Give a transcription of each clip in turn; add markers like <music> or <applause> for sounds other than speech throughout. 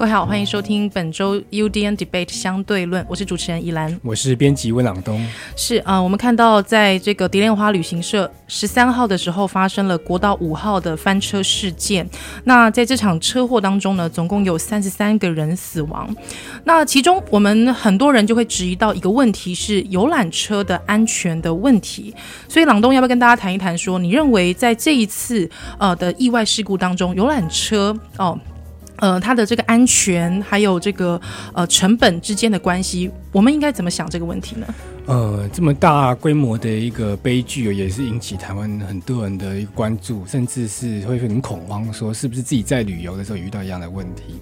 各位好，欢迎收听本周 UDN Debate 相对论，我是主持人依兰，我是编辑温朗东。是啊、呃，我们看到在这个蝶恋花旅行社十三号的时候发生了国道五号的翻车事件。那在这场车祸当中呢，总共有三十三个人死亡。那其中我们很多人就会质疑到一个问题是游览车的安全的问题。所以朗东要不要跟大家谈一谈，说你认为在这一次呃的意外事故当中，游览车哦？呃，呃它的这个安全还有这个呃成本之间的关系，我们应该怎么想这个问题呢？呃，这么大规模的一个悲剧，也是引起台湾很多人的一个关注，甚至是会很恐慌，说是不是自己在旅游的时候遇到一样的问题？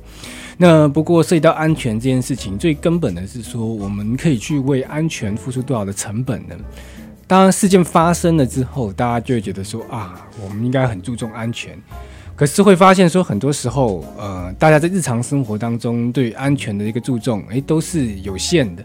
那不过涉及到安全这件事情，最根本的是说，我们可以去为安全付出多少的成本呢？当事件发生了之后，大家就会觉得说啊，我们应该很注重安全。可是会发现说，很多时候，呃，大家在日常生活当中对安全的一个注重，诶，都是有限的。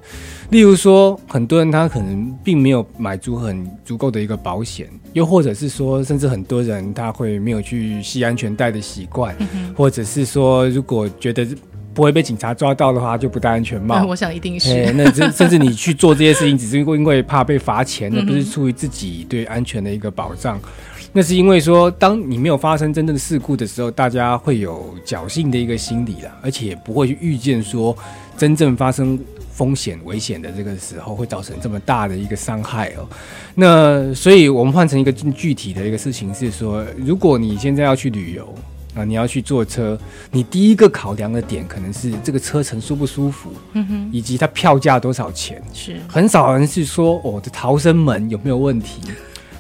例如说，很多人他可能并没有买足很足够的一个保险，又或者是说，甚至很多人他会没有去系安全带的习惯，嗯、<laughs> 或者是说，如果觉得不会被警察抓到的话，就不戴安全帽。我想一定是。那这甚至你去做这些事情，只是因为因为怕被罚钱，而不是出于自己对安全的一个保障。那是因为说，当你没有发生真正的事故的时候，大家会有侥幸的一个心理啦，而且不会去预见说，真正发生风险危险的这个时候会造成这么大的一个伤害哦。那所以我们换成一个更具体的一个事情是说，如果你现在要去旅游啊，你要去坐车，你第一个考量的点可能是这个车程舒不舒服，嗯哼，以及它票价多少钱，是很少人是说，哦，这逃生门有没有问题？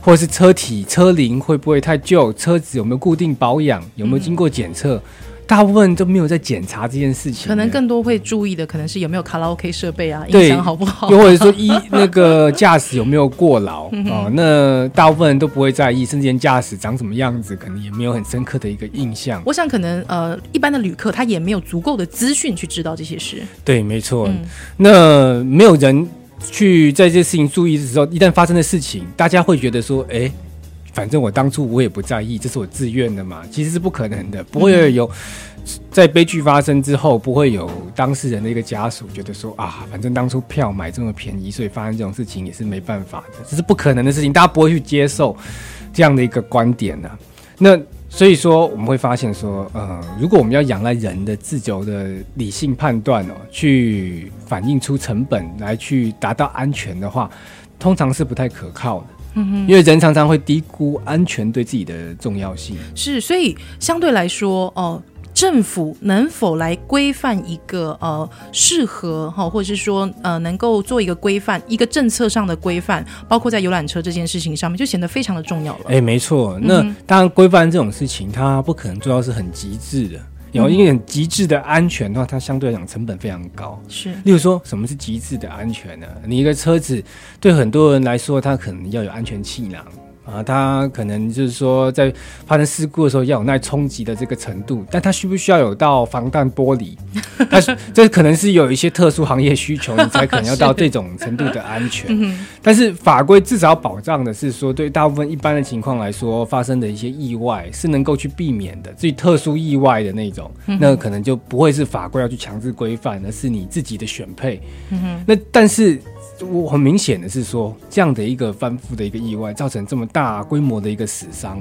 或者是车体车龄会不会太旧？车子有没有固定保养？有没有经过检测？嗯、大部分都没有在检查这件事情。可能更多会注意的，可能是有没有卡拉 OK 设备啊，音响好不好？又或者说一那个驾驶有没有过劳 <laughs> 哦？那大部分人都不会在意，甚至连驾驶长什么样子，可能也没有很深刻的一个印象。我想，可能呃，一般的旅客他也没有足够的资讯去知道这些事。对，没错。嗯、那没有人。去在这事情注意的时候，一旦发生的事情，大家会觉得说，哎，反正我当初我也不在意，这是我自愿的嘛，其实是不可能的，不会有在悲剧发生之后，不会有当事人的一个家属觉得说啊，反正当初票买这么便宜，所以发生这种事情也是没办法的，这是不可能的事情，大家不会去接受这样的一个观点呢、啊。那。所以说，我们会发现说，呃，如果我们要仰赖人的自由的理性判断哦，去反映出成本来去达到安全的话，通常是不太可靠的。嗯哼，因为人常常会低估安全对自己的重要性。是，所以相对来说，哦。政府能否来规范一个呃适合哈，或者是说呃能够做一个规范，一个政策上的规范，包括在游览车这件事情上面，就显得非常的重要了。哎，没错，那当然规范这种事情，它不可能做到是很极致的。有一点极致的安全的话，它相对来讲成本非常高。是，例如说什么是极致的安全呢？你一个车子对很多人来说，它可能要有安全气囊。啊，它可能就是说，在发生事故的时候要有耐冲击的这个程度，但它需不需要有到防弹玻璃？<laughs> 它这可能是有一些特殊行业需求，你才可能要到 <laughs> 这种程度的安全。但是法规至少保障的是说，对大部分一般的情况来说，发生的一些意外是能够去避免的。至于特殊意外的那种，那可能就不会是法规要去强制规范，而是你自己的选配。那但是。我很明显的是说，这样的一个翻覆的一个意外，造成这么大规模的一个死伤，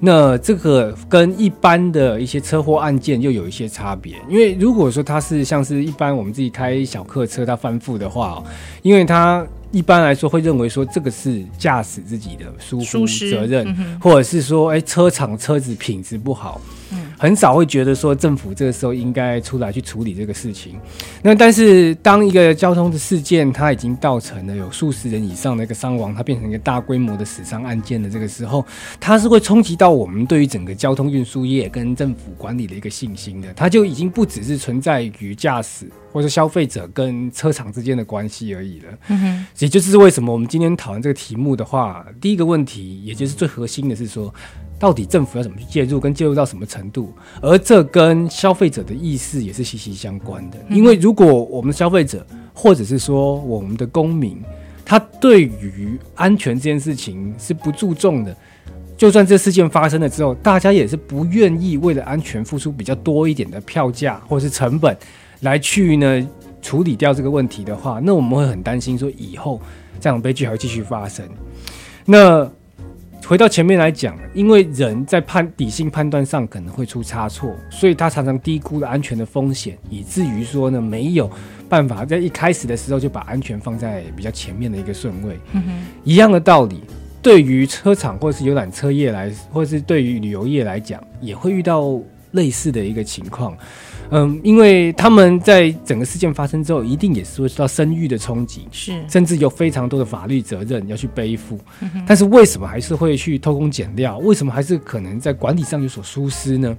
那这个跟一般的一些车祸案件又有一些差别。因为如果说它是像是一般我们自己开小客车它翻覆的话，因为它一般来说会认为说这个是驾驶自己的疏忽责任，或者是说，哎，车厂车子品质不好。很少会觉得说政府这个时候应该出来去处理这个事情。那但是当一个交通的事件它已经造成了有数十人以上的一个伤亡，它变成一个大规模的死伤案件的这个时候，它是会冲击到我们对于整个交通运输业跟政府管理的一个信心的。它就已经不只是存在于驾驶或者消费者跟车厂之间的关系而已了。嗯哼，也就是为什么我们今天讨论这个题目的话，第一个问题，也就是最核心的是说。到底政府要怎么去介入，跟介入到什么程度？而这跟消费者的意识也是息息相关的。因为如果我们的消费者，或者是说我们的公民，他对于安全这件事情是不注重的，就算这事件发生了之后，大家也是不愿意为了安全付出比较多一点的票价或是成本来去呢处理掉这个问题的话，那我们会很担心说以后这样悲剧还会继续发生。那回到前面来讲，因为人在判理性判断上可能会出差错，所以他常常低估了安全的风险，以至于说呢没有办法在一开始的时候就把安全放在比较前面的一个顺位。嗯哼，一样的道理。对于车厂或者是游览车业来，或者是对于旅游业来讲，也会遇到类似的一个情况。嗯，因为他们在整个事件发生之后，一定也是会受到声誉的冲击，是，甚至有非常多的法律责任要去背负。嗯。但是为什么还是会去偷工减料？为什么还是可能在管理上有所疏失呢？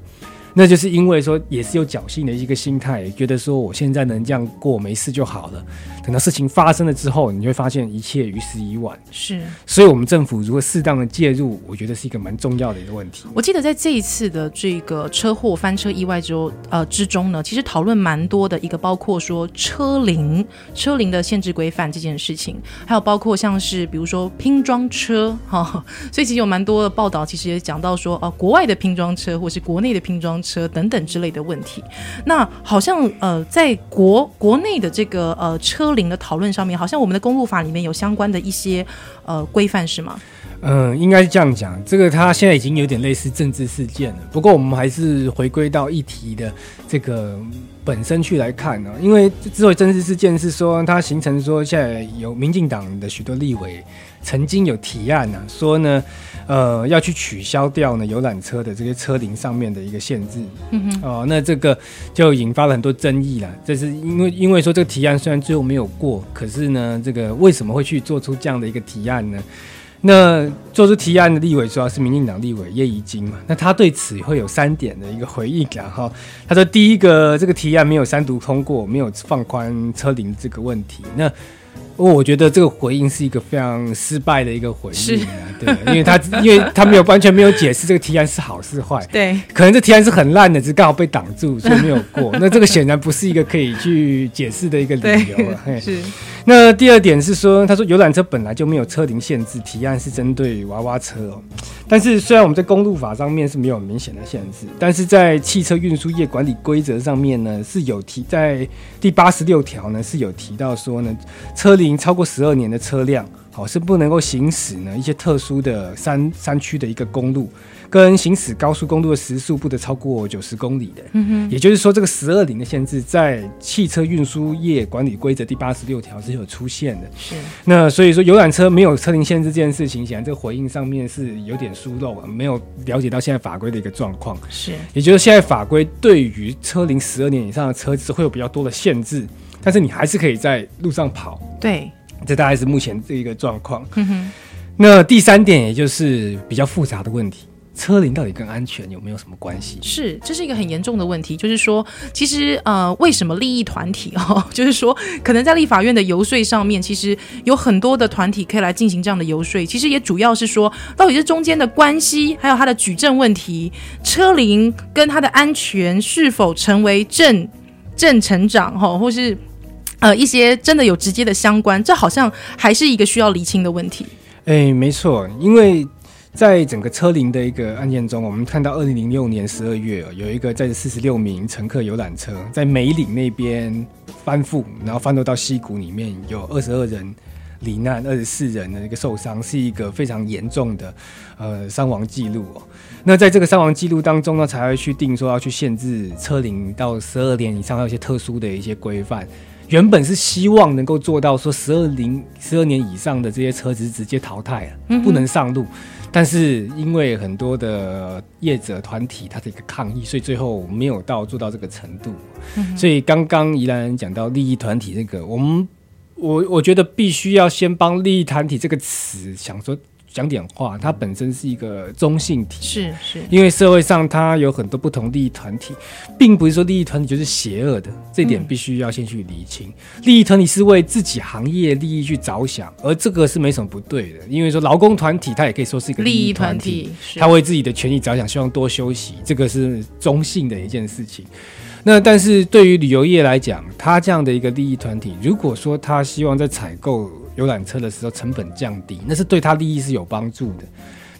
那就是因为说，也是有侥幸的一个心态，觉得说我现在能这样过没事就好了。等到事情发生了之后，你会发现一切于时已晚。是，所以我们政府如果适当的介入，我觉得是一个蛮重要的一个问题。我记得在这一次的这个车祸翻车意外之后，呃之中呢，其实讨论蛮多的一个，包括说车龄、车龄的限制规范这件事情，还有包括像是比如说拼装车哈、哦，<laughs> 所以其实有蛮多的报道，其实也讲到说，呃，国外的拼装车或是国内的拼装车等等之类的问题。那好像呃，在国国内的这个呃车龄的讨论上面，好像我们的公路法里面有相关的一些呃规范，是吗？嗯，应该是这样讲。这个它现在已经有点类似政治事件了。不过我们还是回归到议题的这个本身去来看呢。因为之所以政治事件是说它形成说现在有民进党的许多立委曾经有提案呢、啊，说呢。呃，要去取消掉呢游览车的这些车龄上面的一个限制，嗯哼，哦，那这个就引发了很多争议了。这是因为因为说这个提案虽然最后没有过，可是呢，这个为什么会去做出这样的一个提案呢？那做出提案的立委主要是民进党立委叶宜津嘛，那他对此会有三点的一个回应啊，哈，他说第一个，这个提案没有三读通过，没有放宽车龄这个问题，那。我觉得这个回应是一个非常失败的一个回应啊，对，因为他 <laughs> 因为他没有完全没有解释这个提案是好是坏，对，可能这提案是很烂的，只是刚好被挡住，所以没有过。<laughs> 那这个显然不是一个可以去解释的一个理由啊。是。那第二点是说，他说游览车本来就没有车龄限制，提案是针对娃娃车哦。但是虽然我们在公路法上面是没有明显的限制，但是在汽车运输业管理规则上面呢是有提，在第八十六条呢是有提到说呢，车龄超过十二年的车辆，好是不能够行驶呢一些特殊的山山区的一个公路。跟行驶高速公路的时速不得超过九十公里的，嗯哼，也就是说，这个十二零的限制在汽车运输业管理规则第八十六条是有出现的。是，那所以说游览车没有车龄限制这件事情，显然这个回应上面是有点疏漏啊，没有了解到现在法规的一个状况。是，也就是现在法规对于车龄十二年以上的车子会有比较多的限制，但是你还是可以在路上跑。对，这大概是目前这一个状况。嗯哼，那第三点也就是比较复杂的问题。车龄到底跟安全有没有什么关系？是，这是一个很严重的问题。就是说，其实呃，为什么利益团体哦，就是说，可能在立法院的游说上面，其实有很多的团体可以来进行这样的游说。其实也主要是说，到底是中间的关系，还有它的举证问题，车龄跟它的安全是否成为正正成长哈，或是呃一些真的有直接的相关，这好像还是一个需要厘清的问题。哎，没错，因为。在整个车龄的一个案件中，我们看到二零零六年十二月，有一个载着四十六名乘客游览车在梅岭那边翻覆，然后翻落到溪谷里面，有二十二人罹难，二十四人的一个受伤，是一个非常严重的呃伤亡记录哦。那在这个伤亡记录当中呢，才会去定说要去限制车龄到十二年以上，还有一些特殊的一些规范。原本是希望能够做到说十二零十二年以上的这些车子直接淘汰了，不能上路。但是因为很多的业者团体他的一个抗议，所以最后没有到做到这个程度。嗯、所以刚刚宜兰讲到利益团体这个，我们我我觉得必须要先帮利益团体这个词想说。讲点话，它本身是一个中性体，是是，因为社会上它有很多不同利益团体，并不是说利益团体就是邪恶的，这点必须要先去理清。嗯、利益团体是为自己行业利益去着想，而这个是没什么不对的，因为说劳工团体它也可以说是一个利益团体，他为自己的权益着想，希望多休息，这个是中性的一件事情。那但是对于旅游业来讲，他这样的一个利益团体，如果说他希望在采购游览车的时候成本降低，那是对他利益是有帮助的。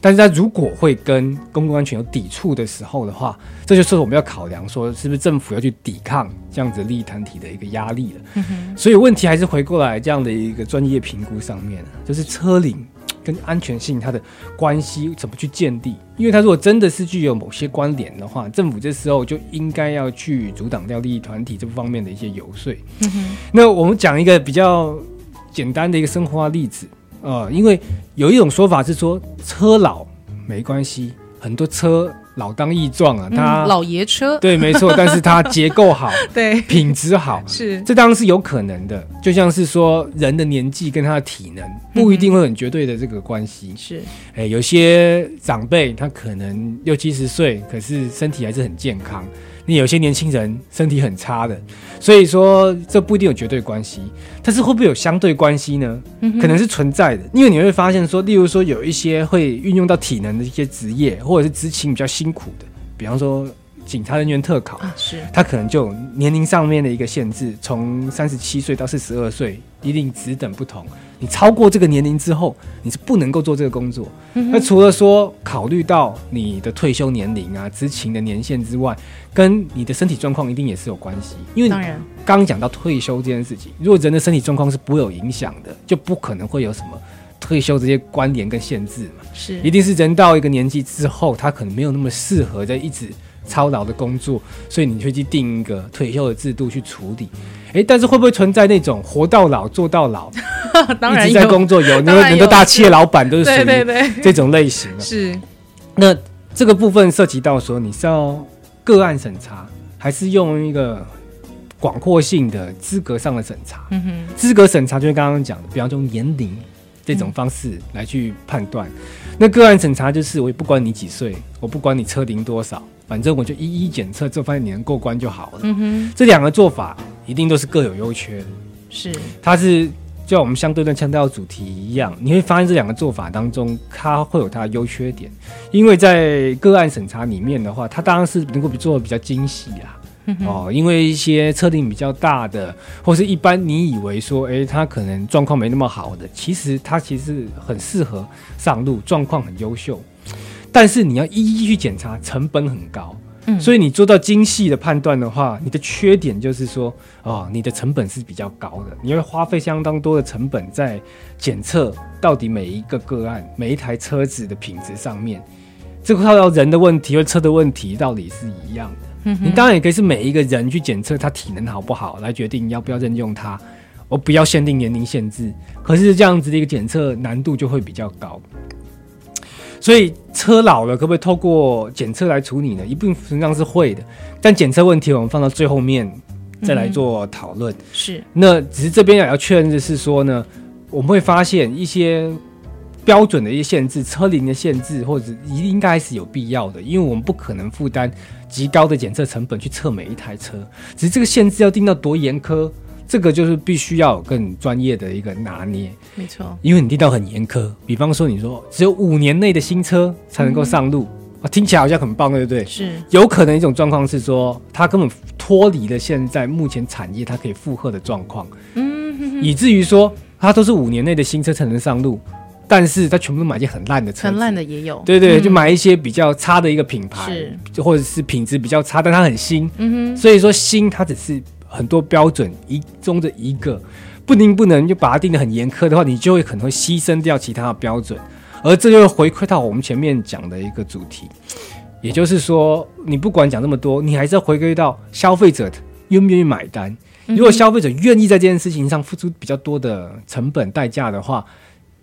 但是他如果会跟公共安全有抵触的时候的话，这就是我们要考量说，是不是政府要去抵抗这样子利益团体的一个压力了。嗯。所以问题还是回过来这样的一个专业评估上面，就是车龄跟安全性它的关系怎么去建立？因为它如果真的是具有某些关联的话，政府这时候就应该要去阻挡掉利益团体这方面的一些游说。嗯。那我们讲一个比较简单的一个生活化例子。呃，因为有一种说法是说车老没关系，很多车老当益壮啊，它、嗯、老爷车对，没错，但是它结构好，<laughs> 对，品质好，<laughs> 是这当然是有可能的。就像是说人的年纪跟他的体能不一定会很绝对的这个关系，嗯、是，哎，有些长辈他可能六七十岁，可是身体还是很健康。你有些年轻人身体很差的，所以说这不一定有绝对关系，但是会不会有相对关系呢？可能是存在的，因为你会发现说，例如说有一些会运用到体能的一些职业，或者是执勤比较辛苦的，比方说。警察人员特考啊，是他可能就年龄上面的一个限制，从三十七岁到四十二岁，一定职等不同。你超过这个年龄之后，你是不能够做这个工作。嗯、那除了说考虑到你的退休年龄啊、执勤的年限之外，跟你的身体状况一定也是有关系。因为当然刚讲到退休这件事情，如果人的身体状况是不会有影响的，就不可能会有什么退休这些关联跟限制嘛。是，一定是人到一个年纪之后，他可能没有那么适合在一直。操劳的工作，所以你会去定一个退休的制度去处理。哎，但是会不会存在那种活到老做到老，<laughs> 当然一直在工作有，有那很多大企业老板都是属于这种类型的。是，那这个部分涉及到说，你是要个案审查，还是用一个广阔性的资格上的审查？嗯哼，资格审查就是刚刚讲的，比方说年龄这种方式来去判断。嗯、那个案审查就是，我也不管你几岁，我不管你车龄多少。反正我就一一检测，这发现你能过关就好了。嗯哼，这两个做法一定都是各有优缺的。是，它是就像我们相对论强调主题一样，你会发现这两个做法当中，它会有它的优缺点。因为在个案审查里面的话，它当然是能够做的比较精细啊。嗯、哦，因为一些测定比较大的，或是一般你以为说，哎，他可能状况没那么好的，其实他其实很适合上路，状况很优秀。但是你要一一去检查，成本很高，嗯，所以你做到精细的判断的话，你的缺点就是说，哦，你的成本是比较高的，你会花费相当多的成本在检测到底每一个个案、每一台车子的品质上面，这个靠人的问题和车的问题到底是一样的。嗯，你当然也可以是每一个人去检测他体能好不好，来决定要不要任用他，我不要限定年龄限制，可是这样子的一个检测难度就会比较高。所以车老了可不可以透过检测来处理呢？一部分上是会的，但检测问题我们放到最后面再来做讨论。嗯。是，那只是这边也要确认的是说呢，我们会发现一些标准的一些限制，车龄的限制，或者应该是有必要的，因为我们不可能负担极高的检测成本去测每一台车，只是这个限制要定到多严苛。这个就是必须要有更专业的一个拿捏，没错，因为你定到很严苛。比方说，你说只有五年内的新车才能够上路，听起来好像很棒，对不对？是，有可能一种状况是说，它根本脱离了现在目前产业它可以负荷的状况，嗯哼哼，以至于说它都是五年内的新车才能上路，但是它全部都买一些很烂的车，很烂的也有，对对，嗯、就买一些比较差的一个品牌，是，就或者是品质比较差，但它很新，嗯哼，所以说新它只是。很多标准一中的一个，不能不能就把它定得很严苛的话，你就会可能会牺牲掉其他的标准，而这就会回馈到我们前面讲的一个主题，也就是说，你不管讲这么多，你还是要回归到消费者愿不愿意买单。如果消费者愿意在这件事情上付出比较多的成本代价的话，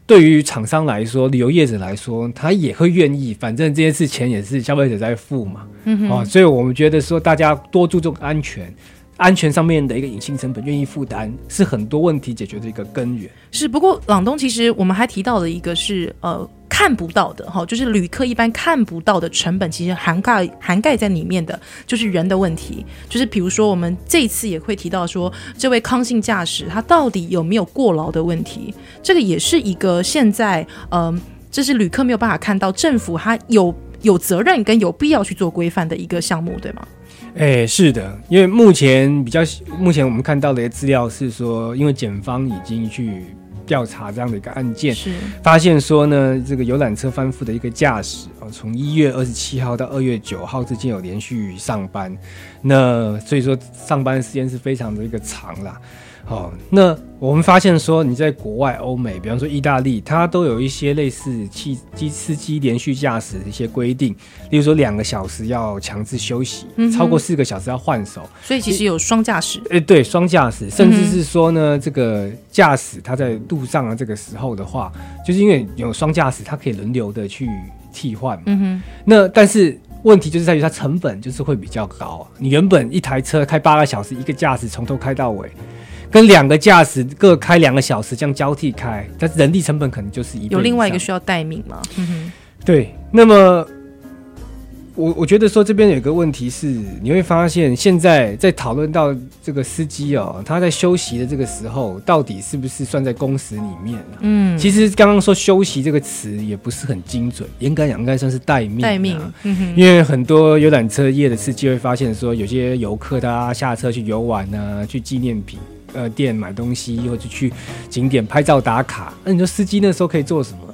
对于厂商来说，旅游业者来说，他也会愿意，反正这件事钱也是消费者在付嘛。嗯哦，所以我们觉得说，大家多注重安全。安全上面的一个隐性成本，愿意负担，是很多问题解决的一个根源。是，不过朗东其实我们还提到了一个是呃看不到的哈，就是旅客一般看不到的成本，其实涵盖涵盖在里面的，就是人的问题。就是比如说我们这一次也会提到说，这位康姓驾驶他到底有没有过劳的问题，这个也是一个现在嗯、这是旅客没有办法看到，政府他有有责任跟有必要去做规范的一个项目，对吗？哎、欸，是的，因为目前比较，目前我们看到的资料是说，因为检方已经去调查这样的一个案件，是。发现说呢，这个游览车翻覆的一个驾驶哦，从一月二十七号到二月九号之间有连续上班，那所以说上班时间是非常的一个长啦。好，那我们发现说，你在国外欧美，比方说意大利，它都有一些类似汽机司机连续驾驶的一些规定，例如说两个小时要强制休息，嗯、超过四个小时要换手。所以其实有双驾驶。哎，对，双驾驶，甚至是说呢，这个驾驶他在路上的这个时候的话，就是因为有双驾驶，它可以轮流的去替换。嗯哼。那但是问题就是在于它成本就是会比较高。你原本一台车开八个小时，一个驾驶从头开到尾。跟两个驾驶各开两个小时，这样交替开，但是人力成本可能就是一。有另外一个需要待命吗？对，那么我我觉得说这边有一个问题是，你会发现现在在讨论到这个司机哦，他在休息的这个时候，到底是不是算在工时里面？嗯，其实刚刚说休息这个词也不是很精准，严格讲应该算是待命。待命，因为很多游览车业的司机会发现说，有些游客他下车去游玩啊，去纪念品。呃，店买东西，或者去景点拍照打卡。那你说司机那时候可以做什么？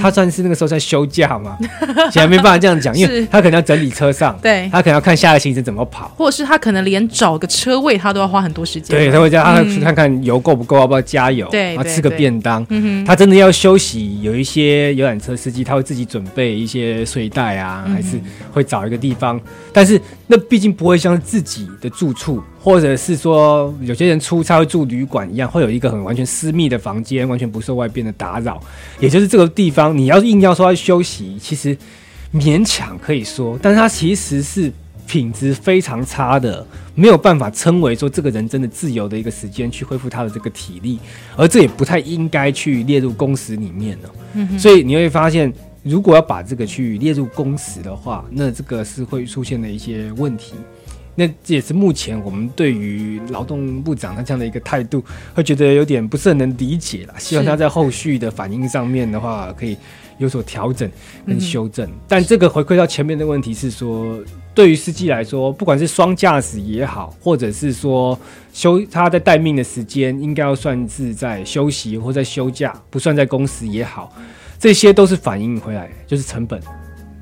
他算是那个时候在休假嘛？<laughs> 现在没办法这样讲，因为他可能要整理车上，对，他可能要看下个行程怎么跑，或者是他可能连找个车位他都要花很多时间。对，他会叫他去看看油够不够，要不要加油，对，他吃个便当。他真的要休息，有一些游览车司机他会自己准备一些睡袋啊，还是会找一个地方，但是那毕竟不会像自己的住处。或者是说，有些人出差会住旅馆一样，会有一个很完全私密的房间，完全不受外边的打扰。也就是这个地方，你要硬要说要休息，其实勉强可以说，但是它其实是品质非常差的，没有办法称为说这个人真的自由的一个时间去恢复他的这个体力，而这也不太应该去列入工时里面了。嗯。所以你会发现，如果要把这个去列入工时的话，那这个是会出现的一些问题。那这也是目前我们对于劳动部长他这样的一个态度，会觉得有点不是很能理解啦。希望他在后续的反应上面的话，可以有所调整跟修正。嗯、但这个回馈到前面的问题是说，对于司机来说，不管是双驾驶也好，或者是说休他在待命的时间，应该要算是在休息或在休假，不算在工时也好，这些都是反映回来就是成本。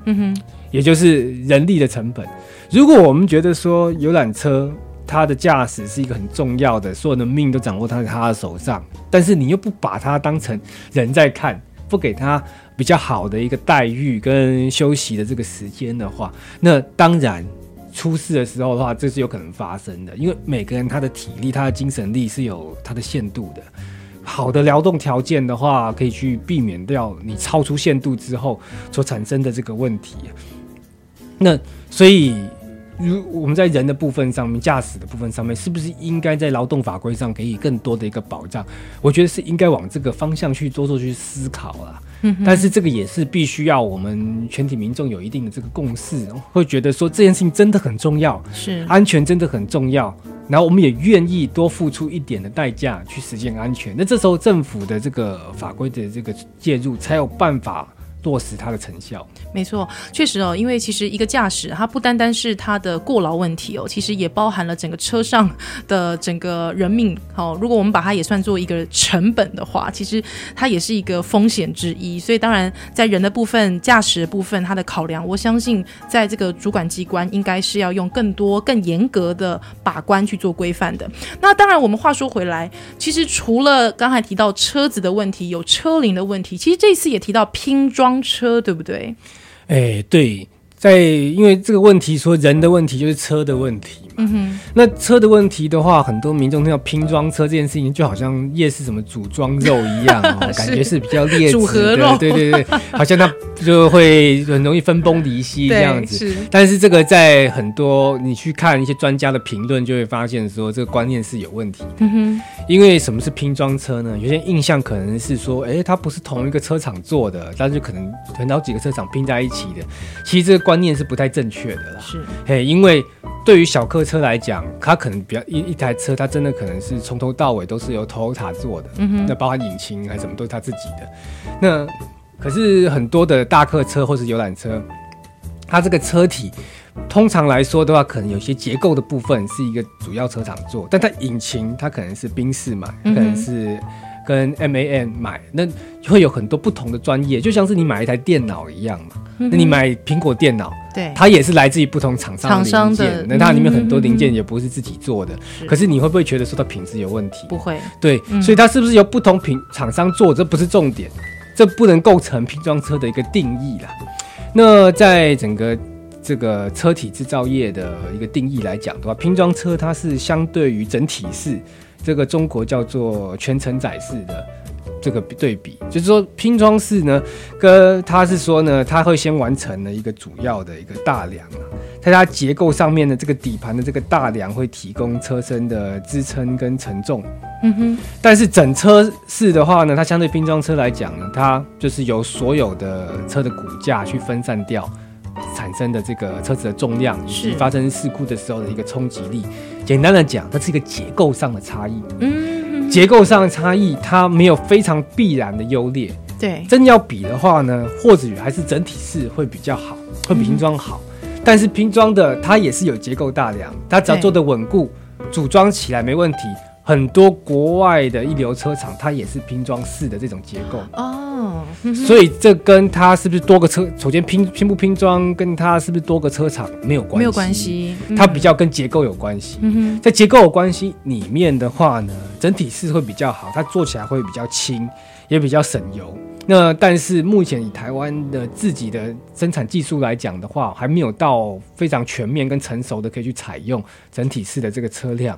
嗯哼，也就是人力的成本。如果我们觉得说游览车它的驾驶是一个很重要的，所有的命都掌握在他的手上，但是你又不把它当成人在看，不给他比较好的一个待遇跟休息的这个时间的话，那当然出事的时候的话，这是有可能发生的。因为每个人他的体力、他的精神力是有他的限度的。好的劳动条件的话，可以去避免掉你超出限度之后所产生的这个问题。那所以。如我们在人的部分上面，驾驶的部分上面，是不是应该在劳动法规上给予更多的一个保障？我觉得是应该往这个方向去多做去思考啦。嗯，但是这个也是必须要我们全体民众有一定的这个共识，会觉得说这件事情真的很重要，是安全真的很重要，然后我们也愿意多付出一点的代价去实现安全。那这时候政府的这个法规的这个介入，才有办法。落实它的成效，没错，确实哦，因为其实一个驾驶，它不单单是它的过劳问题哦，其实也包含了整个车上的整个人命。好，如果我们把它也算作一个成本的话，其实它也是一个风险之一。所以，当然在人的部分、驾驶的部分，它的考量，我相信在这个主管机关应该是要用更多、更严格的把关去做规范的。那当然，我们话说回来，其实除了刚才提到车子的问题，有车龄的问题，其实这次也提到拼装。装车对不对？哎、对，在因为这个问题说人的问题就是车的问题。嗯，那车的问题的话，很多民众听到拼装车这件事情，就好像夜市什么组装肉一样哦，<laughs> 感觉是比较劣质的，对对对，好像它就会很容易分崩离析这样子。是，但是这个在很多你去看一些专家的评论，就会发现说这个观念是有问题的。因为什么是拼装车呢？有些印象可能是说，哎，它不是同一个车厂做的，但是可能很好几个车厂拼在一起的。其实这个观念是不太正确的啦。是，嘿，因为。对于小客车来讲，它可能比较一一台车，它真的可能是从头到尾都是由 Toyota 做的，嗯哼，那包含引擎还是什么都是他自己的。那可是很多的大客车或是游览车，它这个车体通常来说的话，可能有些结构的部分是一个主要车厂做，但它引擎它可能是宾士嘛，可能是。跟 MAN 买，那会有很多不同的专业，就像是你买一台电脑一样嘛。嗯、那你买苹果电脑，对，它也是来自于不同厂商的零件，那它里面很多零件也不是自己做的。是可是你会不会觉得说它品质有问题？不会。对，嗯、所以它是不是由不同品厂商做，这不是重点，这不能构成拼装车的一个定义啦。那在整个这个车体制造业的一个定义来讲的话，拼装车它是相对于整体式，这个中国叫做全承载式的。这个对比，就是说拼装式呢，跟它是说呢，它会先完成了一个主要的一个大梁啊，在它结构上面的这个底盘的这个大梁会提供车身的支撑跟承重。嗯哼。但是整车式的话呢，它相对拼装车来讲呢，它就是由所有的车的骨架去分散掉产生的这个车子的重量，以及发生事故的时候的一个冲击力。简单的讲，它是一个结构上的差异。嗯。结构上的差异，它没有非常必然的优劣。对，真要比的话呢，或者还是整体式会比较好，会比拼装好。嗯、但是拼装的它也是有结构大梁，它只要做的稳固，组装起来没问题。很多国外的一流车厂，它也是拼装式的这种结构哦，所以这跟它是不是多个车，首先拼拼不拼装，跟它是不是多个车厂没有关系，没有关系，嗯、它比较跟结构有关系。在结构有关系里面的话呢，整体式会比较好，它做起来会比较轻，也比较省油。那但是目前以台湾的自己的生产技术来讲的话，还没有到非常全面跟成熟的可以去采用整体式的这个车辆。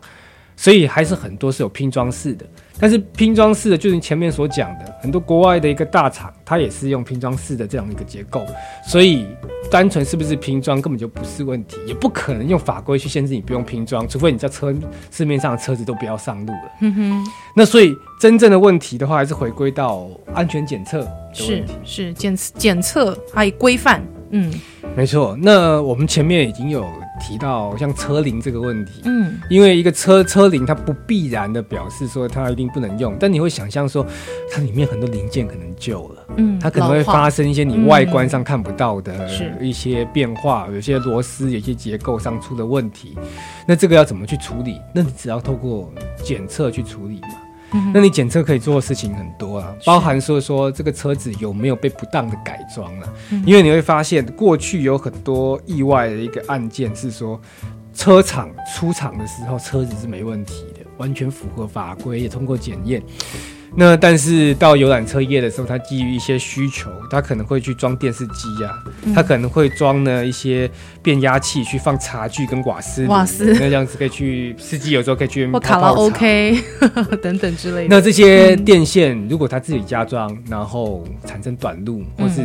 所以还是很多是有拼装式的，但是拼装式的，就是你前面所讲的，很多国外的一个大厂，它也是用拼装式的这样一个结构，所以单纯是不是拼装根本就不是问题，也不可能用法规去限制你不用拼装，除非你在车市面上的车子都不要上路了。嗯哼。那所以真正的问题的话，还是回归到安全检测的问题，是是检检测还有规范。嗯，没错。那我们前面已经有。提到像车龄这个问题，嗯，因为一个车车龄它不必然的表示说它一定不能用，但你会想象说它里面很多零件可能旧了，嗯，它可能会发生一些你外观上看不到的一些变化，嗯、有些螺丝、有些结构上出的问题，那这个要怎么去处理？那你只要透过检测去处理嘛。那你检测可以做的事情很多啊，包含说说这个车子有没有被不当的改装啊？因为你会发现过去有很多意外的一个案件是说，车厂出厂的时候车子是没问题的，完全符合法规，也通过检验。那但是到游览车业的时候，他基于一些需求，他可能会去装电视机啊，他可能会装呢一些变压器去放茶具跟瓦斯，瓦斯那这样子可以去司机有时候可以去卡拉 OK <laughs> 等等之类的。那这些电线如果他自己加装，然后产生短路或是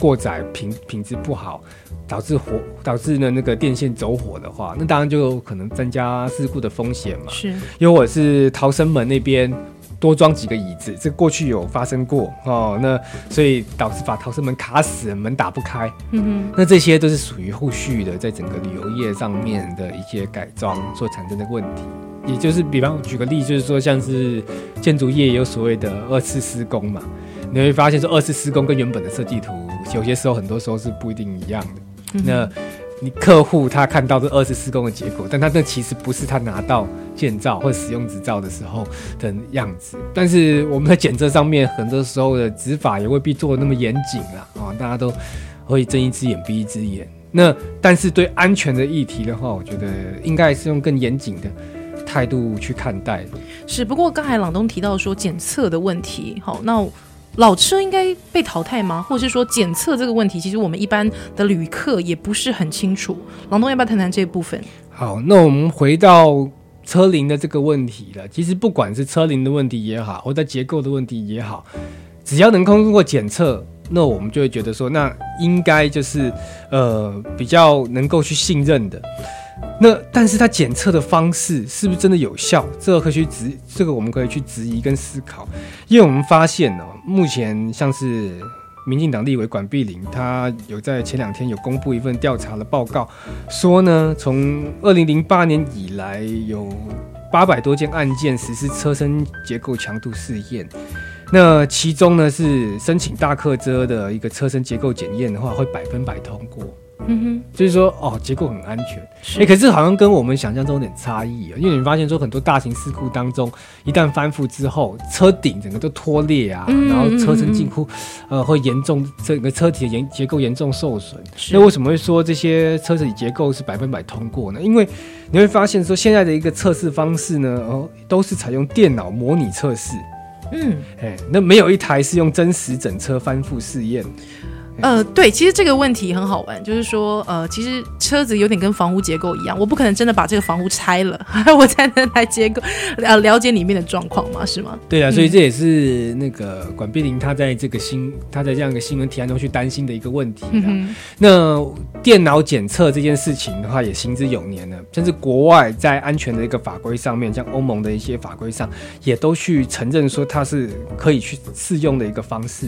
过载品品质不好，导致火导致呢那个电线走火的话，那当然就有可能增加事故的风险嘛。是，因为我是逃生门那边。多装几个椅子，这过去有发生过哦。那所以导致把逃生门卡死，门打不开。嗯哼。那这些都是属于后续的，在整个旅游业上面的一些改装所产生的问题。也就是，比方举个例，就是说，像是建筑业有所谓的二次施工嘛，你会发现说，二次施工跟原本的设计图有些时候，很多时候是不一定一样的。嗯、那你客户他看到这二次施工的结果，但他那其实不是他拿到建造或使用执照的时候的样子。但是我们在检测上面，很多时候的执法也未必做得那么严谨啦，啊，大家都会睁一只眼闭一只眼。那但是对安全的议题的话，我觉得应该是用更严谨的态度去看待。是，不过刚才朗东提到说检测的问题，好，那。老车应该被淘汰吗？或者是说检测这个问题，其实我们一般的旅客也不是很清楚。郎东要不要谈谈这部分？好，那我们回到车龄的这个问题了。其实不管是车龄的问题也好，或者结构的问题也好，只要能通过检测，那我们就会觉得说，那应该就是呃比较能够去信任的。那但是它检测的方式是不是真的有效？这个可以去质，这个我们可以去质疑跟思考。因为我们发现呢，目前像是民进党立委管碧玲，他有在前两天有公布一份调查的报告，说呢，从二零零八年以来，有八百多件案件实施车身结构强度试验。那其中呢，是申请大客车的一个车身结构检验的话，会百分百通过。嗯哼，就是说哦，结构很安全。哎、欸，可是好像跟我们想象中有点差异啊，因为你发现说很多大型事故当中，一旦翻覆之后，车顶整个都脱裂啊，嗯、然后车身近乎呃会严重整个车体的严结构严重受损。那为什么会说这些车体结构是百分百通过呢？因为你会发现说现在的一个测试方式呢，哦，都是采用电脑模拟测试。嗯，哎，那没有一台是用真实整车翻覆试验。呃，对，其实这个问题很好玩，就是说，呃，其实车子有点跟房屋结构一样，我不可能真的把这个房屋拆了，<laughs> 我才能来结构，呃，了解里面的状况嘛，是吗？对啊，所以这也是那个管碧玲他在这个新他在这样一个新闻提案中去担心的一个问题。嗯。那电脑检测这件事情的话，也行之有年了，甚至国外在安全的一个法规上面，像欧盟的一些法规上，也都去承认说它是可以去适用的一个方式。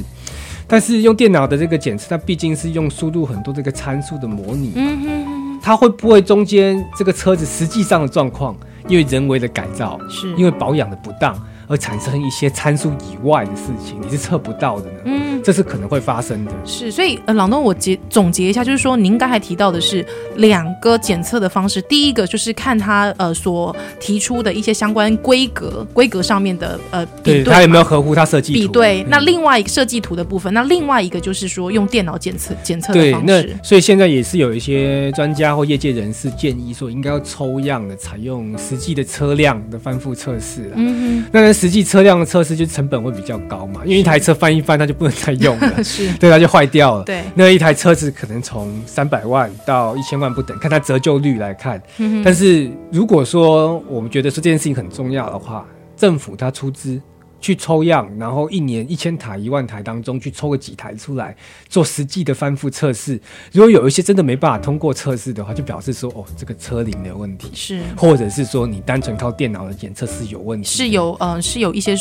但是用电脑的这个检测，它毕竟是用输入很多这个参数的模拟，嗯哼，它会不会中间这个车子实际上的状况，因为人为的改造，是因为保养的不当。而产生一些参数以外的事情，你是测不到的呢。嗯，这是可能会发生的。是，所以呃，朗东，我结总结一下，就是说，您刚才提到的是两个检测的方式。第一个就是看他呃所提出的一些相关规格，规格上面的呃比对，他有没有合乎他设计图。比对。那另外一个设计图的部分，那另外一个就是说用电脑检测检测的方式。对，那所以现在也是有一些专家或业界人士建议说，应该要抽样的采用实际的车辆的翻覆测试。嗯嗯。那。实际车辆的测试就成本会比较高嘛，因为一台车翻一翻它就不能再用了，<laughs> 是对，它就坏掉了。对，那一台车子可能从三百万到一千万不等，看它折旧率来看。嗯。但是如果说我们觉得说这件事情很重要的话，政府它出资。去抽样，然后一年一千台、一万台当中去抽个几台出来做实际的翻覆测试。如果有一些真的没办法通过测试的话，就表示说哦，这个车龄有问题，是，或者是说你单纯靠电脑的检测是有问题，是有呃是有一些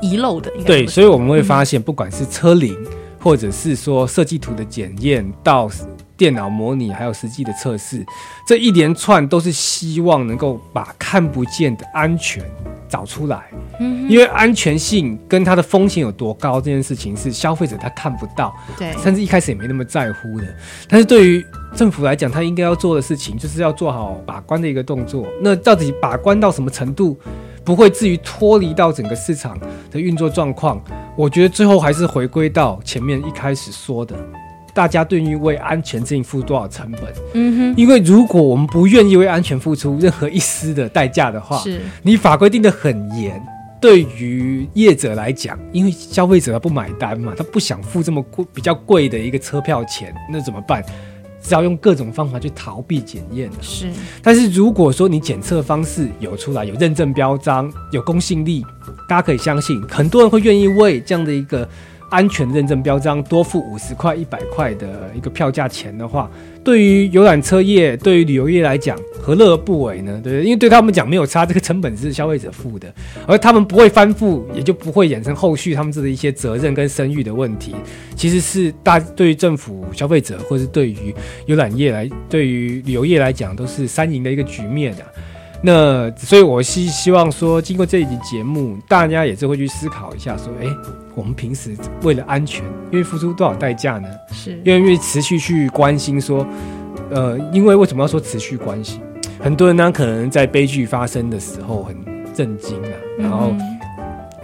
遗漏的。对，所以我们会发现，不管是车龄，或者是说设计图的检验到。电脑模拟还有实际的测试，这一连串都是希望能够把看不见的安全找出来。嗯，因为安全性跟它的风险有多高这件事情是消费者他看不到，对，甚至一开始也没那么在乎的。但是对于政府来讲，他应该要做的事情就是要做好把关的一个动作。那到底把关到什么程度，不会至于脱离到整个市场的运作状况？我觉得最后还是回归到前面一开始说的。大家对于为安全这付多少成本？嗯哼，因为如果我们不愿意为安全付出任何一丝的代价的话，是你法规定的很严，对于业者来讲，因为消费者他不买单嘛，他不想付这么贵比较贵的一个车票钱，那怎么办？只要用各种方法去逃避检验。是，但是如果说你检测方式有出来，有认证标章，有公信力，大家可以相信，很多人会愿意为这样的一个。安全认证标章多付五十块、一百块的一个票价钱的话，对于游览车业、对于旅游业来讲，何乐而不为呢？对不对？因为对他们讲没有差，这个成本是消费者付的，而他们不会翻覆，也就不会衍生后续他们这的一些责任跟声誉的问题。其实是大对于政府、消费者，或是对于游览业来、对于旅游业来讲，都是三赢的一个局面的。那所以，我希希望说，经过这一集节目，大家也是会去思考一下，说，哎，我们平时为了安全，愿意付出多少代价呢？是愿意持续去关心说，呃，因为为什么要说持续关心？很多人呢，可能在悲剧发生的时候很震惊啊，然后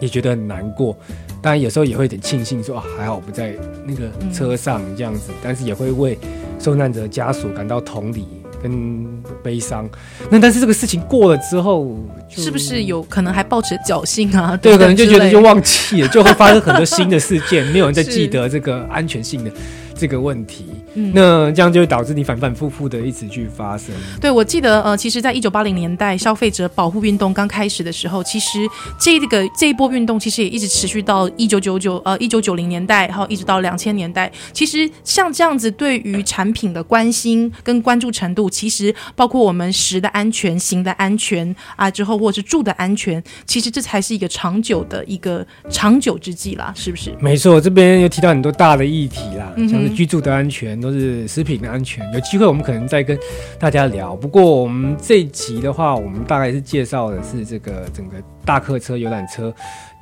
也觉得很难过，当然有时候也会有点庆幸说，说还好不在那个车上这样子，但是也会为受难者家属感到同理。跟悲伤，那但是这个事情过了之后，是不是有可能还抱持侥幸啊？对，可能就觉得就忘记了，就会发生很多新的事件，<laughs> 没有人再记得这个安全性的这个问题。嗯、那这样就会导致你反反复复的一直去发生。对，我记得呃，其实，在一九八零年代消费者保护运动刚开始的时候，其实这个这一波运动其实也一直持续到一九九九呃一九九零年代，然后一直到两千年代。其实像这样子，对于产品的关心跟关注程度，其实包括我们食的安全、行的安全啊，之后或者是住的安全，其实这才是一个长久的一个长久之计啦，是不是？没错，这边又提到很多大的议题啦，像是居住的安全。都是食品的安全，有机会我们可能再跟大家聊。不过我们这一集的话，我们大概是介绍的是这个整个大客车游览车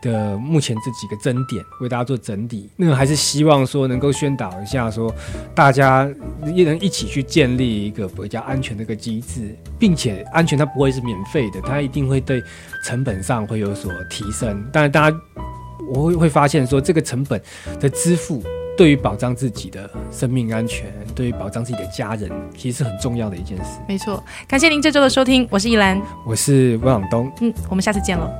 的目前这几个争点，为大家做整理。那还是希望说能够宣导一下，说大家也能一起去建立一个比较安全的一个机制，并且安全它不会是免费的，它一定会对成本上会有所提升。当然，大家我会会发现说这个成本的支付。对于保障自己的生命安全，对于保障自己的家人，其实是很重要的一件事。没错，感谢您这周的收听，我是依兰，我是温朗东，嗯，我们下次见了。